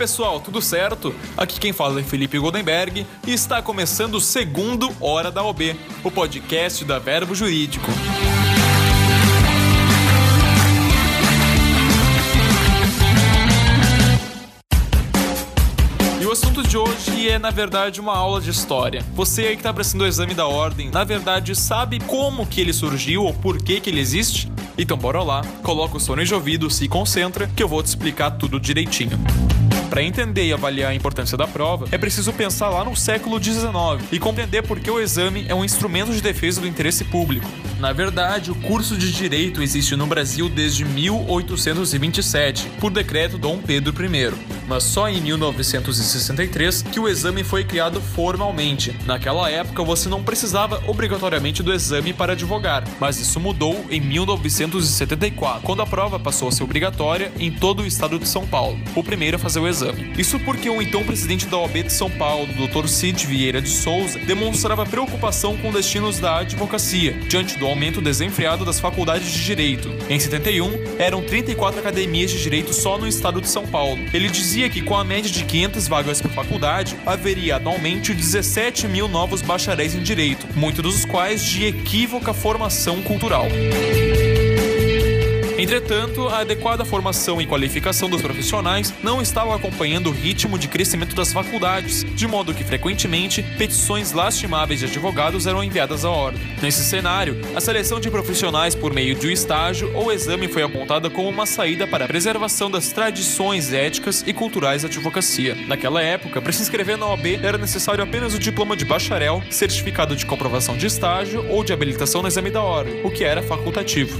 pessoal, tudo certo? Aqui quem fala é Felipe Goldenberg e está começando o segundo Hora da OB, o podcast da Verbo Jurídico. E o assunto de hoje é, na verdade, uma aula de história. Você aí que está prestando o exame da ordem, na verdade, sabe como que ele surgiu ou por que que ele existe? Então bora lá, coloca o sono de ouvido, se concentra, que eu vou te explicar tudo direitinho. Para entender e avaliar a importância da prova, é preciso pensar lá no século XIX e compreender por que o exame é um instrumento de defesa do interesse público. Na verdade, o curso de Direito existe no Brasil desde 1827, por decreto Dom Pedro I, mas só em 1963 que o exame foi criado formalmente. Naquela época, você não precisava obrigatoriamente do exame para advogar, mas isso mudou em 1974, quando a prova passou a ser obrigatória em todo o estado de São Paulo. O primeiro a fazer o exame. Isso porque o então presidente da OAB de São Paulo, Dr. Cid Vieira de Souza, demonstrava preocupação com destinos da advocacia, diante do aumento desenfreado das faculdades de direito. Em 71, eram 34 academias de direito só no estado de São Paulo. Ele dizia que com a média de 500 vagas por faculdade, haveria anualmente 17 mil novos bacharéis em direito, muitos dos quais de equívoca formação cultural. Entretanto, a adequada formação e qualificação dos profissionais não estava acompanhando o ritmo de crescimento das faculdades, de modo que frequentemente petições lastimáveis de advogados eram enviadas à ordem. Nesse cenário, a seleção de profissionais por meio de um estágio ou exame foi apontada como uma saída para a preservação das tradições éticas e culturais da advocacia. Naquela época, para se inscrever na OAB era necessário apenas o diploma de bacharel, certificado de comprovação de estágio ou de habilitação no exame da ordem, o que era facultativo.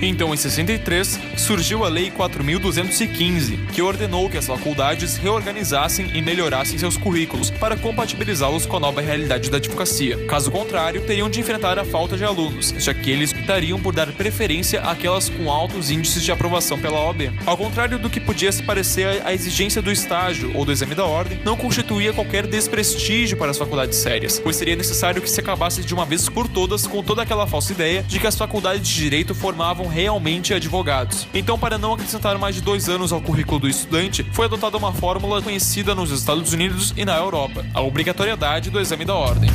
Então, em 63, surgiu a Lei 4215, que ordenou que as faculdades reorganizassem e melhorassem seus currículos para compatibilizá-los com a nova realidade da advocacia. Caso contrário, teriam de enfrentar a falta de alunos, já que eles optariam por dar preferência àquelas com altos índices de aprovação pela OAB. Ao contrário do que podia se parecer, a exigência do estágio ou do exame da ordem não constituía qualquer desprestígio para as faculdades sérias, pois seria necessário que se acabasse de uma vez por todas com toda aquela falsa ideia de que as faculdades de direito formavam realmente advogados. Então, para não acrescentar mais de dois anos ao currículo do estudante, foi adotada uma fórmula conhecida nos Estados Unidos e na Europa: a obrigatoriedade do exame da ordem.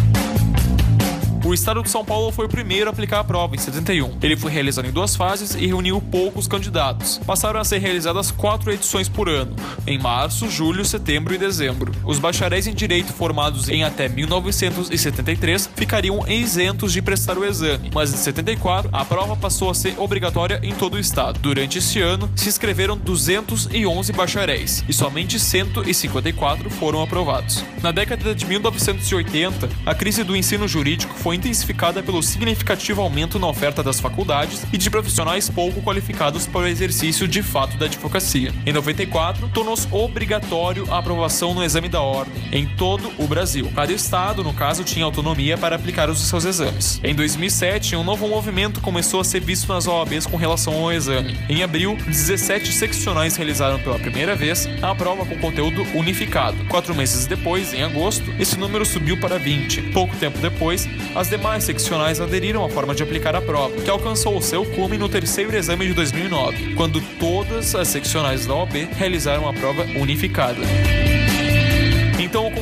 O estado de São Paulo foi o primeiro a aplicar a prova, em 71. Ele foi realizado em duas fases e reuniu poucos candidatos. Passaram a ser realizadas quatro edições por ano, em março, julho, setembro e dezembro. Os bacharéis em direito formados em até 1973 ficariam isentos de prestar o exame, mas em 74 a prova passou a ser obrigatória em todo o estado. Durante esse ano, se inscreveram 211 bacharéis e somente 154 foram aprovados. Na década de 1980, a crise do ensino jurídico foi intensificada pelo significativo aumento na oferta das faculdades e de profissionais pouco qualificados para o exercício de fato da advocacia. Em 94, tornou-se obrigatório a aprovação no exame da ordem em todo o Brasil. Cada estado, no caso, tinha autonomia para aplicar os seus exames. Em 2007, um novo movimento começou a ser visto nas OABs com relação ao exame. Em abril, 17 seccionais realizaram pela primeira vez a prova com conteúdo unificado. Quatro meses depois, em agosto, esse número subiu para 20. Pouco tempo depois, as demais seccionais aderiram à forma de aplicar a prova, que alcançou o seu cume no terceiro exame de 2009, quando todas as seccionais da OAB realizaram a prova unificada.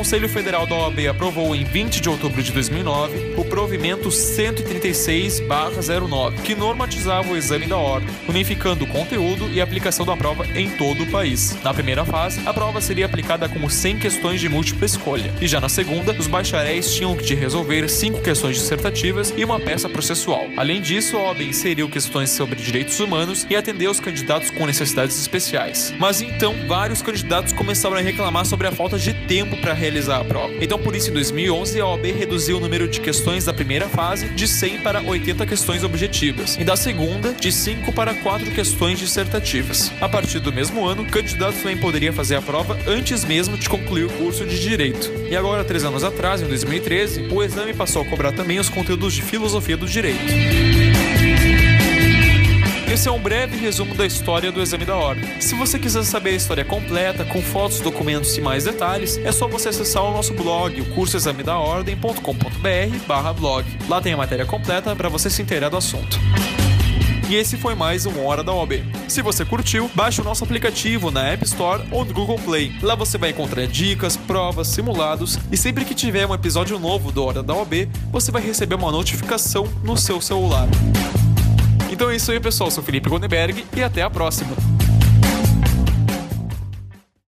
O Conselho Federal da OAB aprovou em 20 de outubro de 2009 o provimento 136/09, que normatizava o exame da ordem, unificando o conteúdo e aplicação da prova em todo o país. Na primeira fase, a prova seria aplicada como 100 questões de múltipla escolha, e já na segunda, os bacharéis tinham de resolver 5 questões dissertativas e uma peça processual. Além disso, a OAB inseriu questões sobre direitos humanos e atendeu os candidatos com necessidades especiais. Mas então, vários candidatos começaram a reclamar sobre a falta de tempo para realizar a prova. Então, por isso, em 2011, a OAB reduziu o número de questões da primeira fase de 100 para 80 questões objetivas e da segunda de 5 para 4 questões dissertativas. A partir do mesmo ano, candidato também poderia fazer a prova antes mesmo de concluir o curso de Direito. E agora, três anos atrás, em 2013, o exame passou a cobrar também os conteúdos de filosofia do direito. Esse é um breve resumo da história do exame da ordem. Se você quiser saber a história completa, com fotos, documentos e mais detalhes, é só você acessar o nosso blog, o cursoexamedaordem.com.br/blog. Lá tem a matéria completa para você se inteirar do assunto. E esse foi mais um Hora da OB. Se você curtiu, baixe o nosso aplicativo na App Store ou no Google Play. Lá você vai encontrar dicas, provas, simulados e sempre que tiver um episódio novo do Hora da OB, você vai receber uma notificação no seu celular. Então é isso aí, pessoal. Eu sou Felipe Gondenberg e até a próxima.